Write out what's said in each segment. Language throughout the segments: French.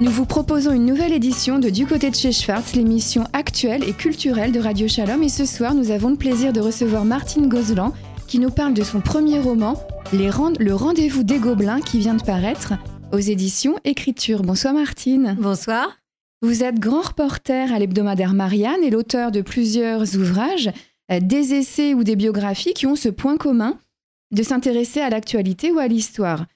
Nous vous proposons une nouvelle édition de Du côté de chez Schwartz, l'émission actuelle et culturelle de Radio Shalom. Et ce soir, nous avons le plaisir de recevoir Martine Gozlan qui nous parle de son premier roman, Le rendez-vous des Gobelins, qui vient de paraître aux éditions Écriture. Bonsoir Martine. Bonsoir. Vous êtes grand reporter à l'hebdomadaire Marianne et l'auteur de plusieurs ouvrages, euh, des essais ou des biographies qui ont ce point commun de s'intéresser à l'actualité ou à l'histoire.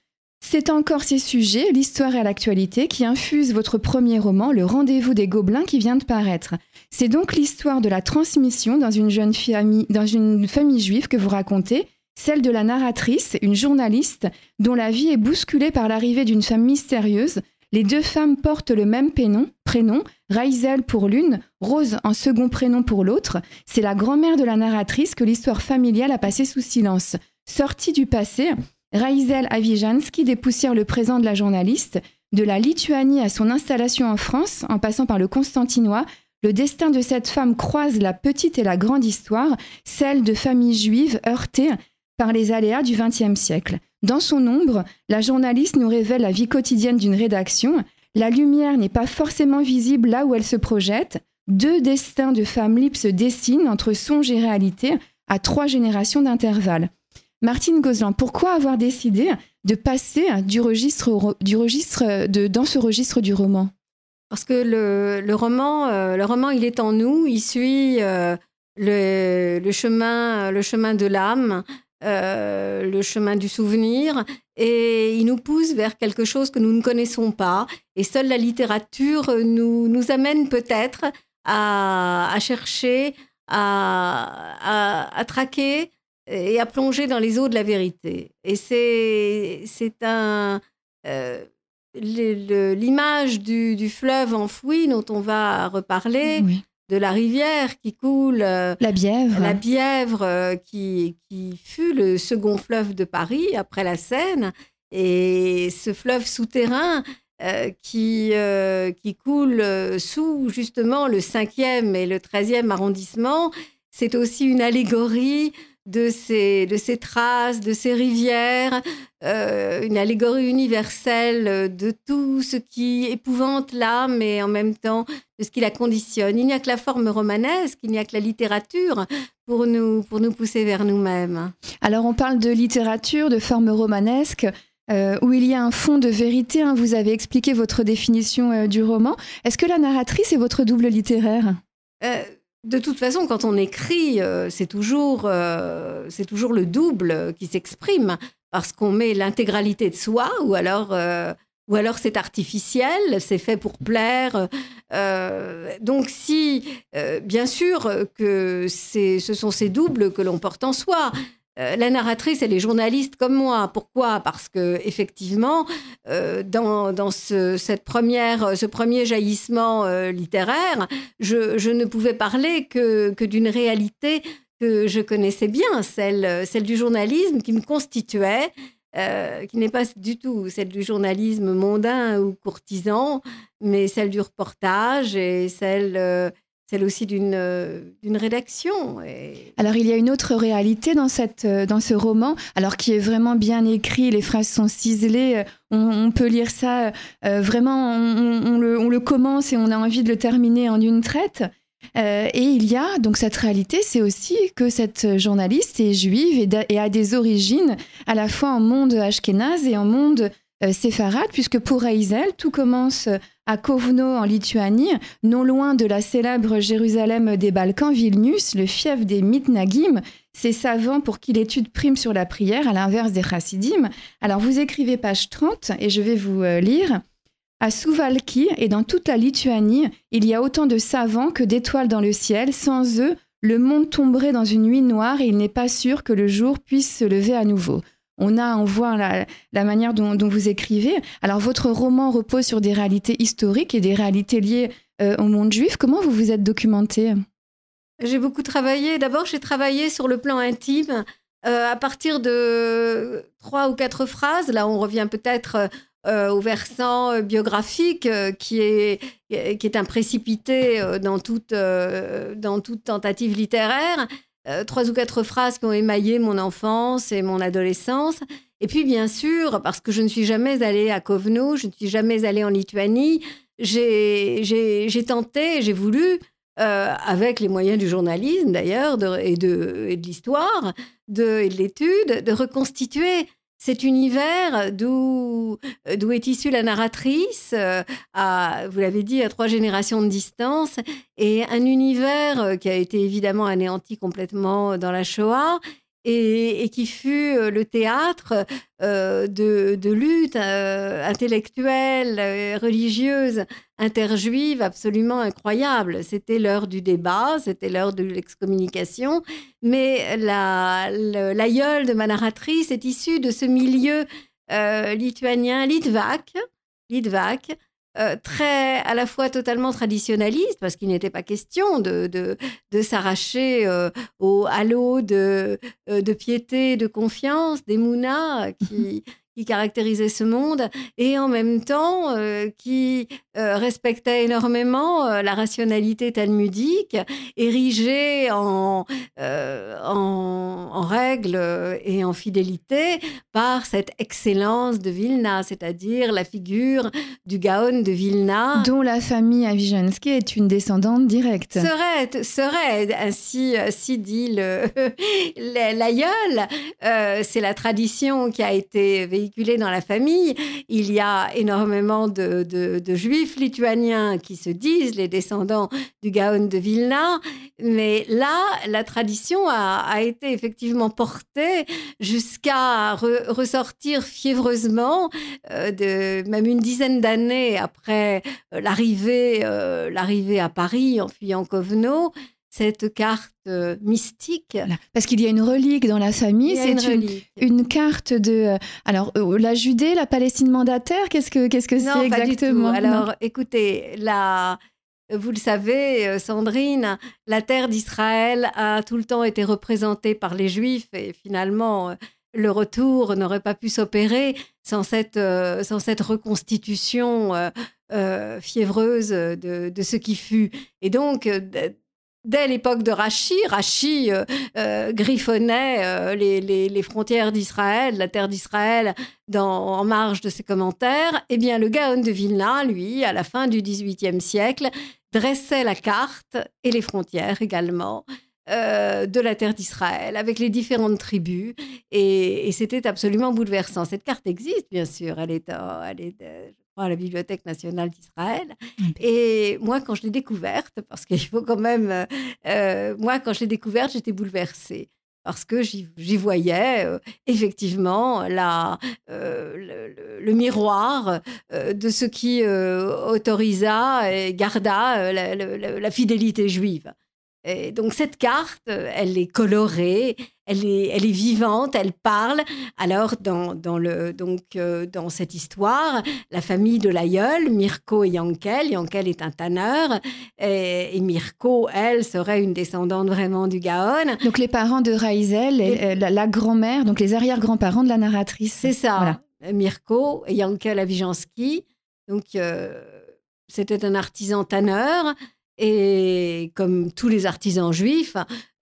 C'est encore ces sujets, l'histoire et l'actualité, qui infusent votre premier roman, Le rendez-vous des Gobelins, qui vient de paraître. C'est donc l'histoire de la transmission dans une jeune famille, juive que vous racontez, celle de la narratrice, une journaliste, dont la vie est bousculée par l'arrivée d'une femme mystérieuse. Les deux femmes portent le même prénom, prénom Raizel pour l'une, Rose en second prénom pour l'autre. C'est la grand-mère de la narratrice que l'histoire familiale a passée sous silence. Sortie du passé, Raizel Avijansky dépoussière le présent de la journaliste. De la Lituanie à son installation en France, en passant par le Constantinois, le destin de cette femme croise la petite et la grande histoire, celle de familles juives heurtées par les aléas du XXe siècle. Dans son ombre, la journaliste nous révèle la vie quotidienne d'une rédaction. La lumière n'est pas forcément visible là où elle se projette. Deux destins de femmes libres se dessinent entre songe et réalité à trois générations d'intervalle. Martine Gozlan, pourquoi avoir décidé de passer du registre, du registre dans ce registre du roman? Parce que le, roman, euh, le roman, il est en nous, il suit euh, le, chemin, le chemin de l'âme, euh, le chemin du souvenir, et il nous pousse vers quelque chose que nous ne connaissons pas. Et seule la littérature nous, nous amène peut-être à, chercher, à, à traquer et à plonger dans les eaux de la vérité. Et c'est, c'est un. Euh, l'image du, du, fleuve enfoui dont on va reparler, de la rivière qui coule. Euh, la Bièvre. La Bièvre, euh, qui, qui fut le second fleuve de Paris après la Seine. Et ce fleuve souterrain qui, qui coule sous justement le 5e et le 13e arrondissement, c'est aussi une allégorie de ces, de ces traces, de ces rivières, euh, une allégorie universelle de tout ce qui épouvante l'âme et en même temps de ce qui la conditionne. Il n'y a que la forme romanesque, il n'y a que la littérature pour nous, pour nous pousser vers nous-mêmes. Alors on parle de littérature, de forme romanesque. Euh, où il y a un fond de vérité. Hein. Vous avez expliqué votre définition euh, du roman. Est-ce que la narratrice est votre double littéraire? De toute façon, quand on écrit, euh, c'est toujours, euh, c'est toujours le double qui s'exprime parce qu'on met l'intégralité de soi ou alors, euh, ou alors c'est artificiel, c'est fait pour plaire. donc si, bien sûr que ce sont ces doubles que l'on porte en soi, euh, la narratrice, elle est journaliste comme moi. Pourquoi? Parce que effectivement, euh, dans, ce, cette première, ce premier jaillissement euh, littéraire, je, ne pouvais parler que, que d'une réalité que je connaissais bien, celle, celle du journalisme qui me constituait, qui n'est pas du tout celle du journalisme mondain ou courtisan, mais celle du reportage et celle celle aussi d'une euh, rédaction. Alors il y a une autre réalité dans, cette, euh, dans ce roman, alors qui est vraiment bien écrit, les phrases sont ciselées, euh, on, peut lire ça, vraiment, on, le, on, le, commence et on a envie de le terminer en une traite. et il y a donc cette réalité, c'est aussi que cette journaliste est juive et, a des origines à la fois en monde ashkénaze et en monde séfarade, puisque pour Reizel, tout commence à Kovno en Lituanie, non loin de la célèbre Jérusalem des Balkans, Vilnius, le fief des Mitnagim, ces savants pour qui l'étude prime sur la prière, à l'inverse des chassidim. Alors vous écrivez page 30 et je vais vous euh, lire. À Suvalki et dans toute la Lituanie, il y a autant de savants que d'étoiles dans le ciel. Sans eux, le monde tomberait dans une nuit noire et il n'est pas sûr que le jour puisse se lever à nouveau on a, on voit la, manière dont, vous écrivez. Alors, votre roman repose sur des réalités historiques et des réalités liées euh, au monde juif. Comment vous vous êtes documenté? J'ai beaucoup travaillé. D'abord, j'ai travaillé sur le plan intime euh, à partir de trois ou quatre phrases. Là, on revient peut-être euh, au versant biographique qui, est, qui est un précipité dans toute, dans toute tentative littéraire. Euh, trois ou quatre phrases qui ont émaillé mon enfance et mon adolescence. Et puis, bien sûr, parce que je ne suis jamais allée à Kovno, je ne suis jamais allée en Lituanie, j'ai tenté, j'ai voulu, euh, avec les moyens du journalisme d'ailleurs et de, et de l'histoire et de l'étude, de reconstituer cet univers d'où est issue la narratrice, euh, vous l'avez dit, à trois générations de distance, et un univers euh, qui a été évidemment anéanti complètement dans la Shoah, et, qui fut euh, le théâtre euh, de, luttes euh, intellectuelles, religieuses, interjuives absolument incroyables. C'était l'heure du débat, c'était l'heure de l'excommunication, mais l'aïeul de ma narratrice est issu de ce milieu lituanien, litvak, litvak euh, très à la fois totalement traditionnaliste, parce qu'il n'était pas question de, de, s'arracher euh, au halo de, euh, de piété, de confiance, des mounas qui, qui caractérisait ce monde et en même temps euh, qui euh, respectait énormément euh, la rationalité talmudique, érigée en, en, en règles et en fidélité par cette excellence de Vilna, c'est-à-dire la figure du Gaon de Vilna. Dont la famille Avijansky est une descendante directe. Serait, serait ainsi, si dit l'aïeul. C'est la tradition qui a été véhiculée dans la famille. Il y a énormément de, juifs lituaniens qui se disent les descendants du Gaon de Vilna. Mais là, la tradition a, été effectivement portée jusqu'à ressortir fiévreusement, euh, de, même une dizaine d'années après euh, l'arrivée, euh, l'arrivée à Paris en fuyant Kovno cette carte euh, mystique. Parce qu'il y a une relique dans la famille, c'est une, carte de... Euh, alors, euh, la Judée, la Palestine mandataire, qu'est-ce que c'est exactement? Alors, écoutez, la... Vous le savez, Sandrine, la terre d'Israël a tout le temps été représentée par les Juifs et finalement, le retour n'aurait pas pu s'opérer sans cette, sans cette reconstitution fiévreuse de, de, ce qui fut. Et donc, Dès l'époque de Rachi, Rachi euh, euh, griffonnait euh, les, frontières d'Israël, la terre d'Israël, en marge de ses commentaires. Eh bien, le Gaon de Vilna, lui, à la fin du XVIIIe siècle, dressait la carte et les frontières également de la terre d'Israël avec les différentes tribus et, c'était absolument bouleversant. Cette carte existe, bien sûr, elle est, elle est à la Bibliothèque nationale d'Israël. Et moi, quand je l'ai découverte, parce qu'il faut quand même, euh, euh, moi, quand je l'ai découverte, j'étais bouleversée parce que j'y voyais euh, effectivement la, le, miroir de ce qui autorisa et garda la, fidélité juive. Et donc cette carte, elle est colorée, elle est, elle est vivante, elle parle. Alors dans, dans, le, donc, euh, dans cette histoire, la famille de l'aïeul, Mirko et Yankel, Yankel est un tanneur et, Mirko, elle, serait une descendante vraiment du Gaon. Donc les parents de Raizel, et, la, grand-mère, donc les arrière-grands-parents de la narratrice. C'est ça. Mirko et Yankel Avijansky. Donc euh, c'était un artisan tanneur. Et comme tous les artisans juifs,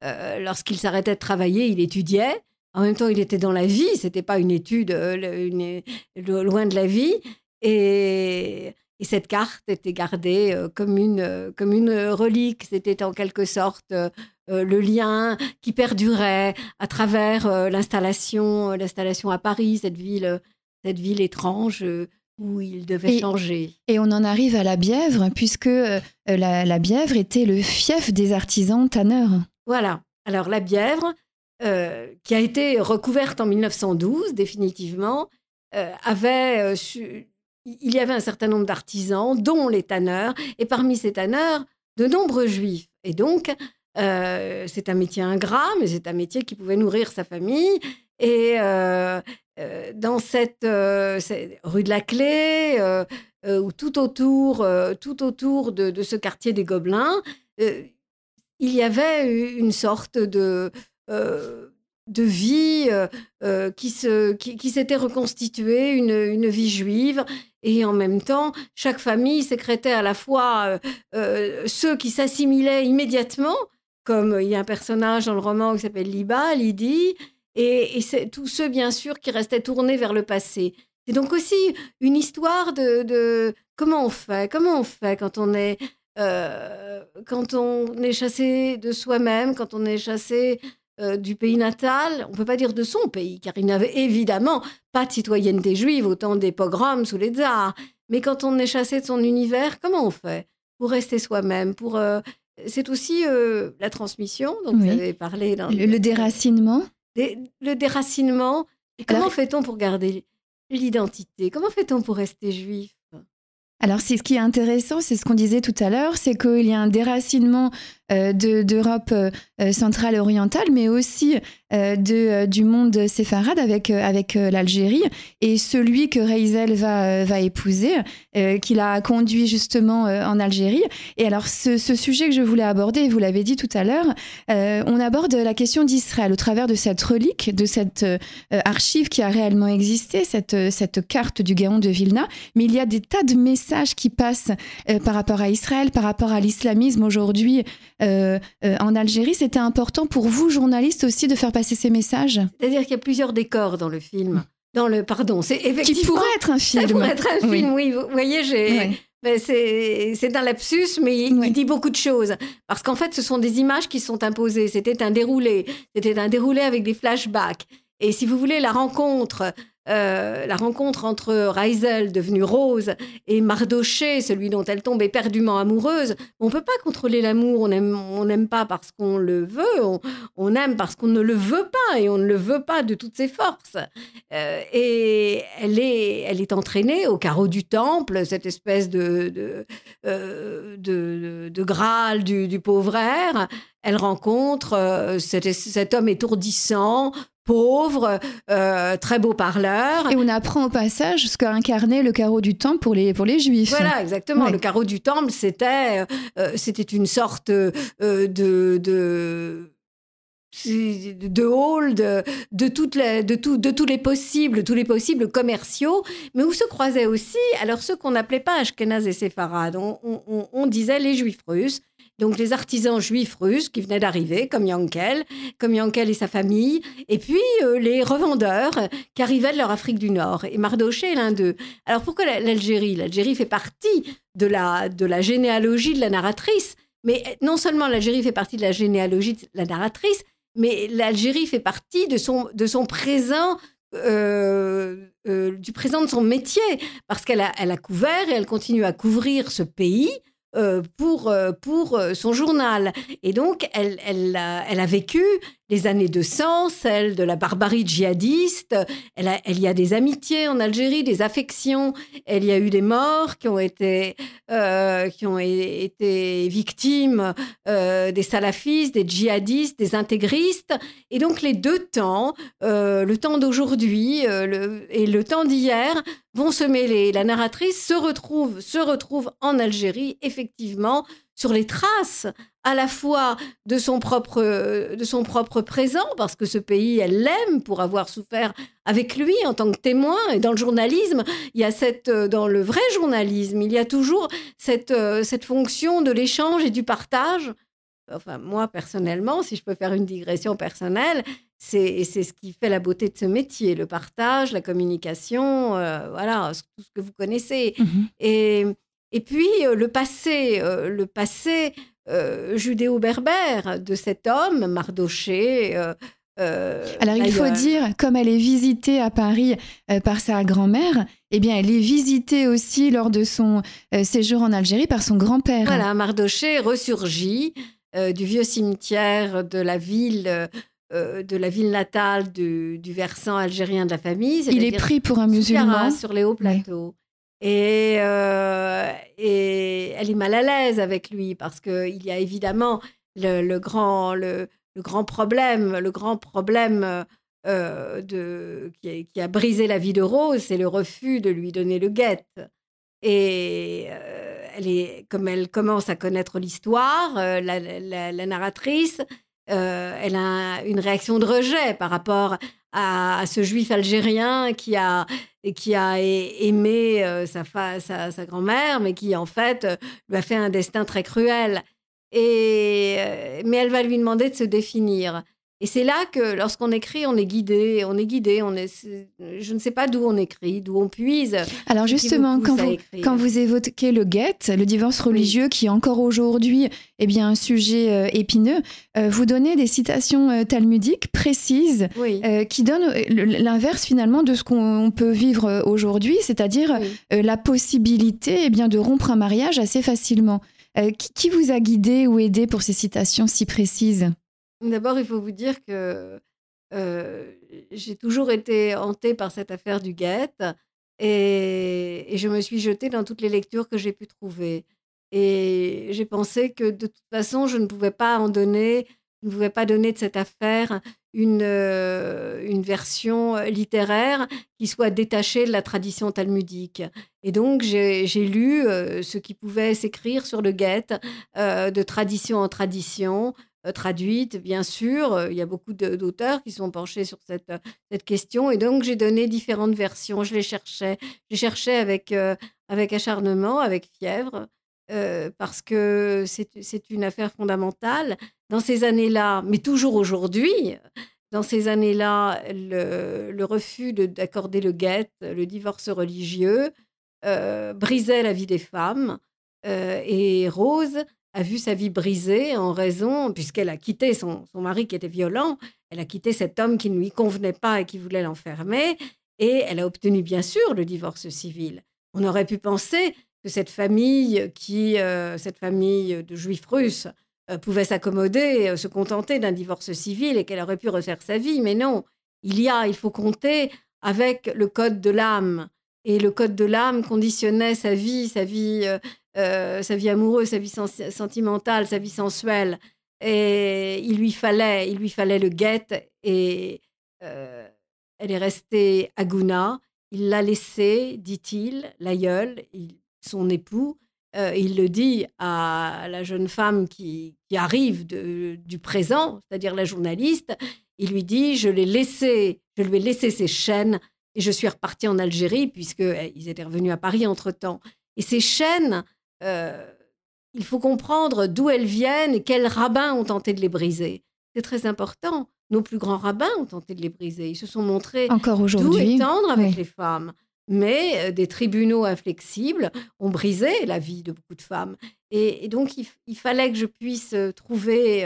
euh, lorsqu'il s'arrêtait de travailler, il étudiait. En même temps, il était dans la vie. C'était pas une étude euh, loin de la vie. Et, cette carte était gardée euh, comme une, comme une relique. C'était en quelque sorte le lien qui perdurait à travers l'installation, l'installation à Paris, cette ville, cette ville étrange où il devait changer. Et on en arrive à la Bièvre, puisque euh, la, Bièvre était le fief des artisans tanneurs. Voilà. Alors la Bièvre, euh, qui a été recouverte en 1912 définitivement, euh, avait il y avait un certain nombre d'artisans, dont les tanneurs, et parmi ces tanneurs, de nombreux juifs. Et donc, c'est un métier ingrat, mais c'est un métier qui pouvait nourrir sa famille. Et, dans cette, rue de la Clé, ou tout autour, tout autour de, ce quartier des Gobelins, il y avait une sorte de, de vie qui, se, qui, s'était reconstituée, une, une, vie juive. Et en même temps, chaque famille sécrétait à la fois ceux qui s'assimilaient immédiatement, comme il y a un personnage dans le roman qui s'appelle Liba, Lydie, et, et tous ceux, bien sûr, qui restaient tournés vers le passé. C'est donc aussi une histoire de, de, comment on fait, comment on fait quand on est, euh, quand on est chassé de soi-même, quand on est chassé euh, du pays natal, on ne peut pas dire de son pays, car il n'avait évidemment pas de citoyenneté juive au temps des pogroms sous les tsars. Mais quand on est chassé de son univers, comment on fait pour rester soi-même pour euh, C'est aussi euh, la transmission dont vous avez parlé. Dans le, déracinement Le déracinement. Et comment fait-on pour garder l'identité? Comment fait-on pour rester juif? Alors, ce qui est intéressant, c'est ce qu'on disait tout à l'heure, c'est qu'il y a un déracinement euh, d'Europe euh, euh, centrale orientale, mais aussi de, du monde séfarade avec, avec l'Algérie. Et celui que Reizel va, va épouser, qu'il a conduit justement en Algérie. Et alors, ce, ce, sujet que je voulais aborder, vous l'avez dit tout à l'heure, on aborde la question d'Israël au travers de cette relique, de cette archive qui a réellement existé, cette, cette carte du Gaon de Vilna. Mais il y a des tas de messages qui passent par rapport à Israël, par rapport à l'islamisme aujourd'hui. Euh, euh, en Algérie. C'était important pour vous, journalistes, aussi de faire passer ces messages? C'est-à-dire qu'il y a plusieurs décors dans le film. Dans le, pardon, c'est effectivement. Qui pourrait être un film. Ça pourrait être un film, oui. Vous voyez, j'ai. Ben, c'est un lapsus, mais il, dit beaucoup de choses. Parce qu'en fait, ce sont des images qui sont imposées. C'était un déroulé. C'était un déroulé avec des flashbacks. Et si vous voulez, la rencontre euh, la rencontre entre Reisel, devenue Rose, et Mardoché, celui dont elle tombe éperdument amoureuse. On ne peut pas contrôler l'amour, on n'aime pas parce qu'on le veut, on, aime parce qu'on ne le veut pas, et on ne le veut pas de toutes ses forces. Euh, et elle est, elle est entraînée au carreau du temple, cette espèce de, de, euh, de, Graal du, pauvre air. Elle rencontre cet homme étourdissant, pauvre, euh, très beau parleur. Et on apprend au passage ce qu'a incarné le carreau du temple pour les, pour les juifs. Voilà, exactement. Le carreau du temple, c'était euh, c'était une sorte euh, de, de de hall, de, de, toutes les, de, tout, de tous les possibles, tous les possibles commerciaux, mais où se croisaient aussi, alors ceux qu'on n'appelait pas Ashkenaz et Séfarades, on, on, on, disait les juifs russes, donc les artisans juifs russes qui venaient d'arriver, comme Yankel, comme Yankel et sa famille, et puis euh, les revendeurs qui arrivaient de leur Afrique du Nord. Et Mardoché est l'un d'eux. Alors pourquoi l'Algérie? L'Algérie fait partie de la, de la généalogie de la narratrice, mais non seulement l'Algérie fait partie de la généalogie de la narratrice, mais l'Algérie fait partie de son, de son présent euh, euh, du présent de son métier, parce qu'elle a, couvert et elle continue à couvrir ce pays euh, pour, euh, pour euh, son journal. Et donc, elle, elle, a, elle a vécu les années de sang, celle de la barbarie djihadiste. Elle, a, elle y a des amitiés en Algérie, des affections. Elle y a eu des morts qui ont été, qui ont été victimes des salafistes, des djihadistes, des intégristes. Et donc, les deux temps, le temps d'aujourd'hui et le temps d'hier, vont se mêler. La narratrice se retrouve, se retrouve en Algérie, effectivement, sur les traces à la fois de son propre, de son propre présent, parce que ce pays, elle l'aime pour avoir souffert avec lui en tant que témoin. Et dans le journalisme, il y a cette, dans le vrai journalisme, il y a toujours cette, cette fonction de l'échange et du partage. Enfin, moi, personnellement, si je peux faire une digression personnelle, c'est ce qui fait la beauté de ce métier, le partage, la communication, euh, voilà, tout ce que vous connaissez. Mmh et, et puis euh, le passé, euh, le passé judéo-berbère de cet homme, Mardoché. Alors il faut dire, comme elle est visitée à Paris par sa grand-mère, eh bien elle est visitée aussi lors de son séjour en Algérie par son grand-père. Voilà, Mardoché ressurgit du vieux cimetière de la ville euh, de la ville natale du, versant algérien de la famille. Il est pris pour un musulman. Sur les hauts plateaux. Et, euh, et, elle est mal à l'aise avec lui parce qu'il y a évidemment le, grand, le, grand problème, le grand problème euh, de, qui, a, brisé la vie de Rose, c'est le refus de lui donner le guet. Et elle est, comme elle commence à connaître l'histoire, la, narratrice, euh, elle a une réaction de rejet par rapport à, ce juif algérien qui a, qui a aimé euh, sa, sa, grand-mère, mais qui en fait euh, lui a fait un destin très cruel. Et, mais elle va lui demander de se définir. Et c'est là que lorsqu'on écrit, on est guidé, on est guidé, on est, je ne sais pas d'où on écrit, d'où on puise. Alors justement, quand vous, quand vous évoquez le guet, le divorce religieux qui est encore aujourd'hui eh bien, un sujet euh, épineux, euh, vous donnez des citations euh, talmudiques précises qui donnent l'inverse finalement de ce qu'on peut vivre aujourd'hui, c'est-à-dire la possibilité eh bien, de rompre un mariage assez facilement. Qui, qui vous a guidé ou aidé pour ces citations si précises? D'abord, il faut vous dire que j'ai toujours été hantée par cette affaire du guette et, je me suis jetée dans toutes les lectures que j'ai pu trouver. Et j'ai pensé que de toute façon, je ne pouvais pas en donner, je ne pouvais pas donner de cette affaire une, une version littéraire qui soit détachée de la tradition talmudique. Et donc, j'ai lu ce qui pouvait s'écrire sur le guette de tradition en tradition, traduite, bien sûr. Euh, il y a beaucoup d'auteurs qui sont penchés sur cette, euh, cette question. Et donc, j'ai donné différentes versions. Je les cherchais. Je les cherchais avec, avec acharnement, avec fièvre, parce que c'est une affaire fondamentale. Dans ces années-là, mais toujours aujourd'hui, dans ces années-là, le, refus d'accorder le guet, le divorce religieux, brisait la vie des femmes. et Rose a vu sa vie brisée en raison, puisqu'elle a quitté son, mari qui était violent, elle a quitté cet homme qui ne lui convenait pas et qui voulait l'enfermer, et elle a obtenu bien sûr le divorce civil. On aurait pu penser que cette famille, qui, euh, cette famille de juifs russes, euh, pouvait s'accommoder, euh, se contenter d'un divorce civil et qu'elle aurait pu refaire sa vie, mais non. Il y a, il faut compter avec le code de l'âme. Et le code de l'âme conditionnait sa vie, sa vie euh, sa vie amoureuse, sa vie sentimentale, sa vie sensuelle. Et il lui fallait, il lui fallait le guet. Et euh, elle est restée à Gouna. Il l'a laissé, dit-il, l'aïeul, son époux. Euh, il le dit à la jeune femme qui, arrive du présent, c'est-à-dire la journaliste. Il lui dit Je l'ai laissé, je lui ai laissé ses chaînes et je suis reparti en Algérie puisqu'ils eh, étaient revenus à Paris entre temps. Et ces chaînes, il faut comprendre d'où elles viennent et quels rabbins ont tenté de les briser. C'est très important. Nos plus grands rabbins ont tenté de les briser. Ils se sont montrés encore aujourd'hui et tendres avec les femmes. Mais euh, des tribunaux inflexibles ont brisé la vie de beaucoup de femmes. Et, donc, il, fallait que je puisse euh, trouver.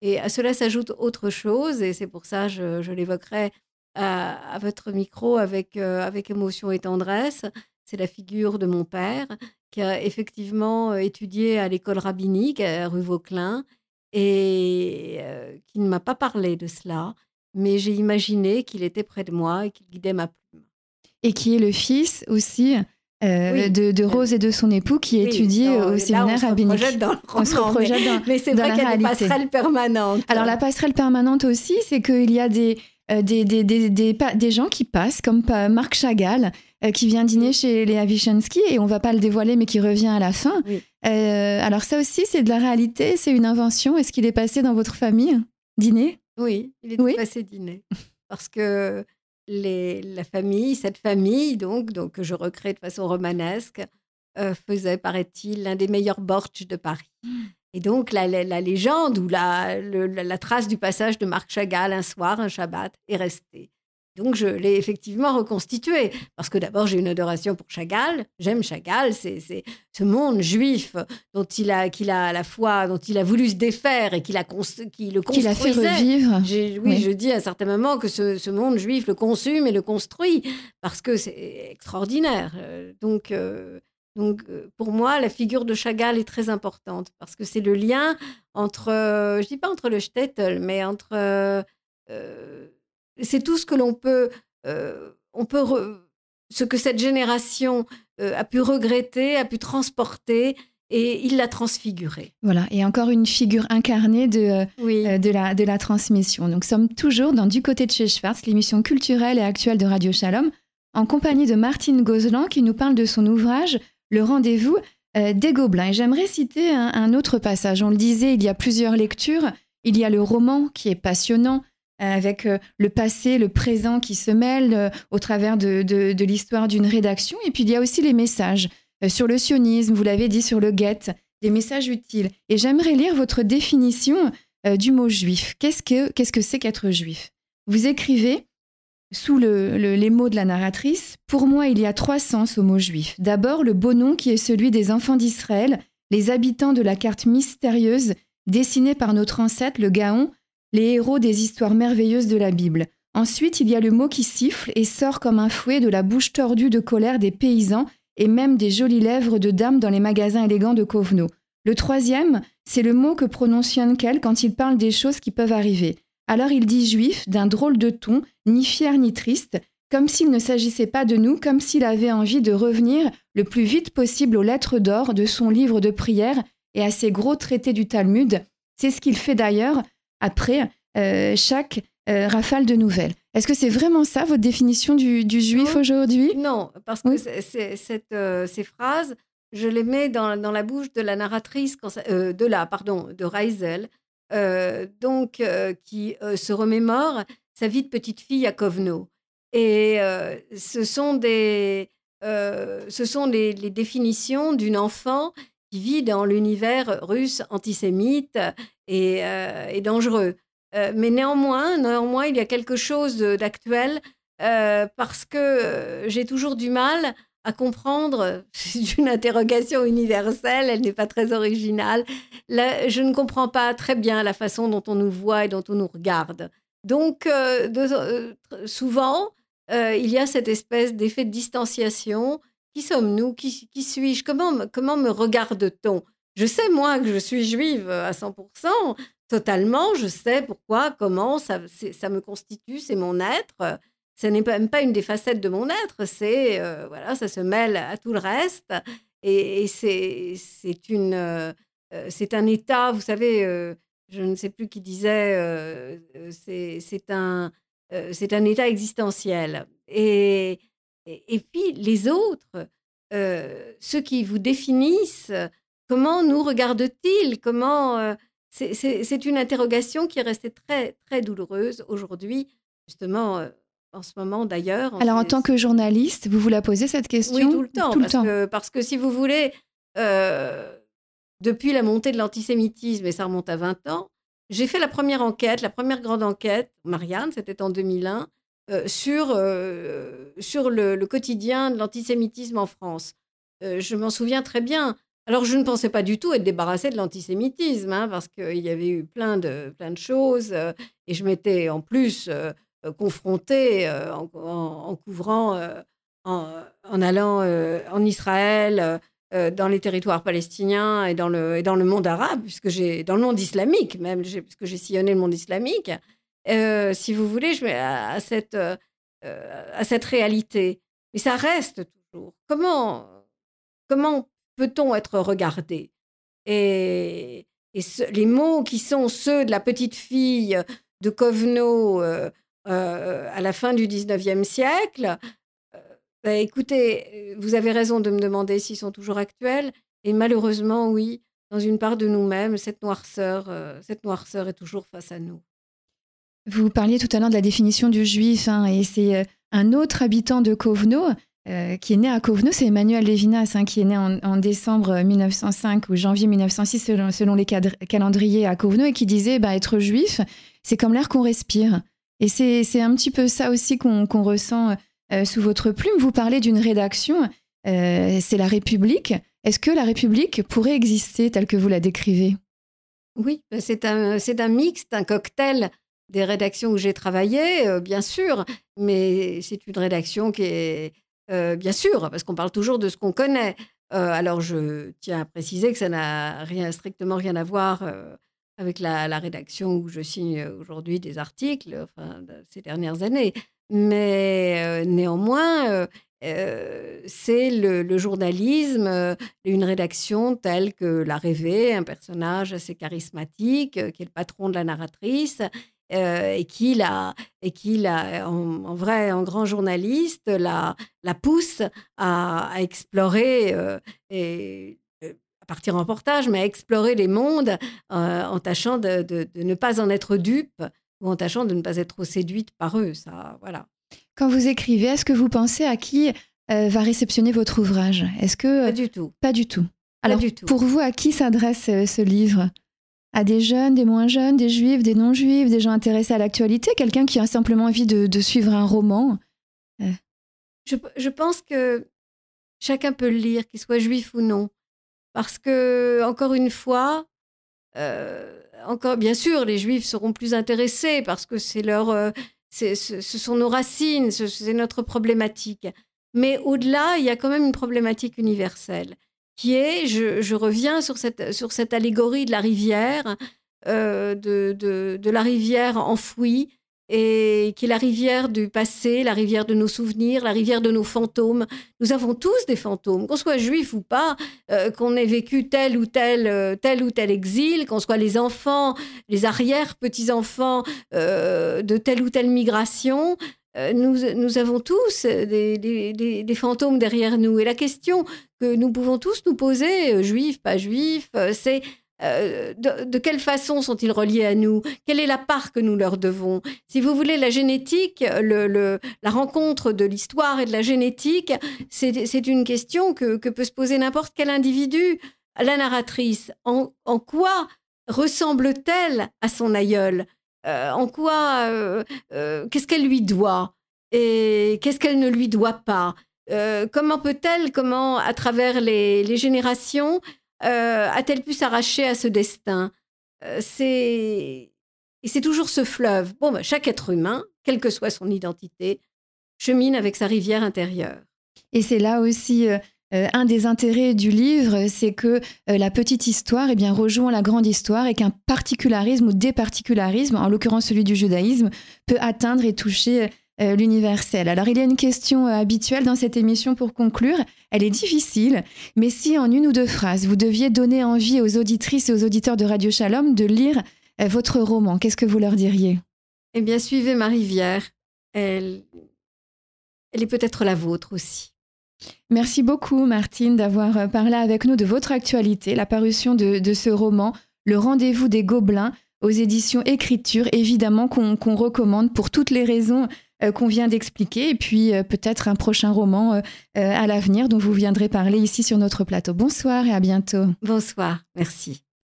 et à cela s'ajoute autre chose, et c'est pour ça que je, je l'évoquerai à, votre micro avec, avec émotion et tendresse. C'est la figure de mon père qui a effectivement euh, étudié à l'école rabbinique à rue Vauclin et euh, qui ne m'a pas parlé de cela, mais j'ai imaginé qu'il était près de moi et qu'il guidait ma plume. Et qui est le fils aussi euh, de, Rose et de son époux qui étudie au séminaire rabbinique. on se projette dans, mais c'est vrai qu'il y a des passerelles permanentes. Alors la passerelle permanente aussi, c'est qu'il y a des, des, des, des, des, gens qui passent, comme Marc Chagall, euh, qui vient dîner chez Léa Wischensky et on va pas le dévoiler mais qui revient à la fin. Euh, alors ça aussi c'est de la réalité, c'est une invention. Est-ce qu'il est passé dans votre famille dîner? Oui, il est passé dîner parce que les, la famille, cette famille donc, donc que je recrée de façon romanesque, euh, faisait, paraît-il, l'un des meilleurs bortsch de Paris. Mmh. Et donc, la, la, légende ou la, la, trace du passage de Marc Chagall un soir, un Shabbat, est restée. Donc, je l'ai effectivement reconstitué. Parce que d'abord, j'ai une adoration pour Chagall. J'aime Chagall. C'est ce monde juif dont il a, qu'il a à la fois, dont il a voulu se défaire et qu'il a qui le Qu'il a fait revivre. Oui, je dis à un certain moment que ce, ce, monde juif le consume et le construit parce que c'est extraordinaire. Euh, donc, euh, donc, euh, pour moi, la figure de Chagall est très importante parce que c'est le lien entre, je dis pas entre le shtetl, mais entre c'est tout ce que l'on peut, euh, on peut ce que cette génération euh, a pu regretter, a pu transporter, et il l'a transfiguré. Voilà, et encore une figure incarnée de, euh, de, la, de la transmission. Donc, nous sommes toujours dans Du côté de chez Schwartz, l'émission culturelle et actuelle de Radio Shalom, en compagnie de Martine Gozlan qui nous parle de son ouvrage Le rendez-vous des Gobelins. Et j'aimerais citer un, un, autre passage. On le disait, il y a plusieurs lectures. Il y a le roman qui est passionnant, avec euh, le passé, le présent qui se mêlent euh, au travers de, l'histoire d'une rédaction. Et puis il y a aussi les messages sur le sionisme, vous l'avez dit, sur le guet, des messages utiles. Et j'aimerais lire votre définition du mot juif. Qu'est-ce que qu'est-ce que c'est qu'être juif? Vous écrivez sous les mots de la narratrice, pour moi il y a trois sens au mot juif. D'abord le beau nom qui est celui des enfants d'Israël, les habitants de la carte mystérieuse dessinée par notre ancêtre le Gaon, les héros des histoires merveilleuses de la Bible. Ensuite, il y a le mot qui siffle et sort comme un fouet de la bouche tordue de colère des paysans et même des jolies lèvres de dames dans les magasins élégants de Kovno. Le troisième, c'est le mot que prononce Yankel quand il parle des choses qui peuvent arriver. Alors il dit juif d'un drôle de ton, ni fier ni triste, comme s'il ne s'agissait pas de nous, comme s'il avait envie de revenir le plus vite possible aux lettres d'or de son livre de prière et à ses gros traités du Talmud. C'est ce qu'il fait d'ailleurs après euh, chaque euh, rafale de nouvelles. Est-ce que c'est vraiment ça votre définition du, juif aujourd'hui? Non, parce que cette, euh, ces phrases, je les mets dans, la bouche de la narratrice, de la, pardon, de Reisel, donc qui se remémore sa vie de petite fille à Kovno. Et ce sont des, ce sont les, les définitions d'une enfant qui vit dans l'univers russe antisémite et, et dangereux. Euh, mais néanmoins, néanmoins, il y a quelque chose d'actuel euh, parce que euh, j'ai toujours du mal à comprendre. C'est une interrogation universelle, elle n'est pas très originale. je ne comprends pas très bien la façon dont on nous voit et dont on nous regarde. Donc, souvent, il y a cette espèce d'effet de distanciation. Qui sommes-nous? Qui, suis-je? Comment, comment me regarde-t-on? Je sais, moi, que je suis juive à 100%, totalement. Je sais pourquoi, comment, ça, ça me constitue, c'est mon être. Ce n'est même pas une des facettes de mon être, c'est euh, voilà, ça se mêle à tout le reste. Et, c'est une euh, c'est un état, vous savez, euh, je ne sais plus qui disait, c'est un c'est un état existentiel. Et, et, et puis les autres, ceux qui vous définissent, comment nous regardent-ils Comment c'est une interrogation qui est restée très, très douloureuse aujourd'hui, justement, euh, en ce moment d'ailleurs. Alors, en tant que journaliste, vous vous la posez cette question? Oui, tout le temps. parce, Que, parce, Que, si vous voulez, euh, depuis la montée de l'antisémitisme, et ça remonte à 20 ans, j'ai fait la première enquête, la première grande enquête, Marianne, c'était en 2001, euh, sur, sur le, quotidien de l'antisémitisme en France. je m'en souviens très bien. Alors, je ne pensais pas du tout être débarrassée de l'antisémitisme, hein, parce qu'il y avait eu plein de, plein de choses, euh, et je m'étais en plus euh, euh, confrontée en, couvrant, en, allant en Israël, dans les territoires palestiniens et dans le, dans le monde arabe, puisque dans le monde islamique même, puisque j'ai sillonné le monde islamique. Si vous voulez, à, cette, à cette réalité. Mais ça reste toujours. Comment, comment peut-on être regardé? Et, les mots qui sont ceux de la petite fille de euh, euh, à la fin du 19e siècle, euh, bah, écoutez, vous avez raison de me demander s'ils sont toujours actuels. Et malheureusement, oui, dans une part de nous-mêmes, cette noirceur, cette noirceur est toujours face à nous. Vous parliez tout à l'heure de la définition du juif, hein, et c'est un autre habitant de Kovno euh, qui est né à Kovno, c'est Emmanuel Levinas, hein, qui est né en, décembre 1905 ou janvier 1906 selon, les calendriers à Kovno, et qui disait bah, être juif, c'est comme l'air qu'on respire. Et c'est un petit peu ça aussi qu'on ressent euh, sous votre plume. Vous parlez d'une rédaction, euh, c'est la République. Est-ce que la République pourrait exister telle que vous la décrivez? Oui, c'est un, un mix, un cocktail des rédactions où j'ai travaillé, bien sûr, mais c'est une rédaction qui est euh, bien sûr, parce qu'on parle toujours de ce qu'on connaît. Euh, alors, je tiens à préciser que ça n'a strictement rien à voir euh, avec la, rédaction où je signe aujourd'hui des articles, ces dernières années. Mais néanmoins, c'est le, journalisme, une rédaction telle que l'a rêvé un personnage assez charismatique, qui est le patron de la narratrice, euh, et qui et qui en, vrai, en grand journaliste, la, la pousse à, explorer euh, et euh, à partir en reportage, mais à explorer les mondes en tâchant de, de, ne pas en être dupe ou en tâchant de ne pas être trop séduite par eux. Ça, voilà. Quand vous écrivez, est-ce que vous pensez à qui va réceptionner votre ouvrage? Est-ce que pas du tout Pas du tout. Alors, pour vous, à qui s'adresse ce livre? À des jeunes, des moins jeunes, des juifs, des non-juifs, des gens intéressés à l'actualité, quelqu'un qui a simplement envie de, suivre un roman je, pense que chacun peut le lire, qu'il soit juif ou non. Parce que, encore une fois, euh, encore, bien sûr, les juifs seront plus intéressés parce que c'est leur, euh, ce, sont nos racines, c'est notre problématique. Mais au-delà, il y a quand même une problématique universelle qui est, je, reviens sur cette, sur cette allégorie de la rivière, euh, de, de, la rivière enfouie, et qui est la rivière du passé, la rivière de nos souvenirs, la rivière de nos fantômes. Nous avons tous des fantômes, qu'on soit juif ou pas, euh, qu'on ait vécu tel ou tel, euh, tel ou tel exil, qu'on soit les enfants, les arrière-petits-enfants de telle ou telle migration. Nous, nous, avons tous des, fantômes derrière nous. Et la question que nous pouvons tous nous poser, juifs, pas juifs, c'est euh, de, quelle façon sont-ils reliés à nous? Quelle est la part que nous leur devons? Si vous voulez, la génétique, la rencontre de l'histoire et de la génétique, c'est une question que, peut se poser n'importe quel individu. La narratrice, en, quoi ressemble-t-elle à son aïeul? Euh, En quoi euh, Qu'est-ce qu'elle lui doit Et qu'est-ce qu'elle ne lui doit pas? Comment peut-elle, comment, à travers les, les générations, euh, a-t-elle pu s'arracher à ce destin? Euh, C'est et c'est toujours ce fleuve. Bon, bah, chaque être humain, quelle que soit son identité, chemine avec sa rivière intérieure. Et c'est là aussi euh, un des intérêts du livre, c'est que la petite histoire eh bien, rejoint la grande histoire et qu'un particularisme ou des particularismes, en l'occurrence celui du judaïsme, peut atteindre et toucher euh, l'universel. Alors il y a une question euh, habituelle dans cette émission pour conclure. Elle est difficile, mais si en une ou deux phrases, vous deviez donner envie aux auditrices et aux auditeurs de Radio Shalom de lire euh, votre roman, qu'est-ce que vous leur diriez? Eh bien, suivez ma rivière. Elle, elle est peut-être la vôtre aussi. Merci beaucoup, Martine, d'avoir parlé avec nous de votre actualité, la parution de, ce roman, Le rendez-vous des Gobelins, aux éditions Écriture, évidemment qu'on recommande pour toutes les raisons euh, qu'on vient d'expliquer, et puis euh, peut-être un prochain roman euh, à l'avenir dont vous viendrez parler ici sur notre plateau. Bonsoir et à bientôt. Bonsoir, merci.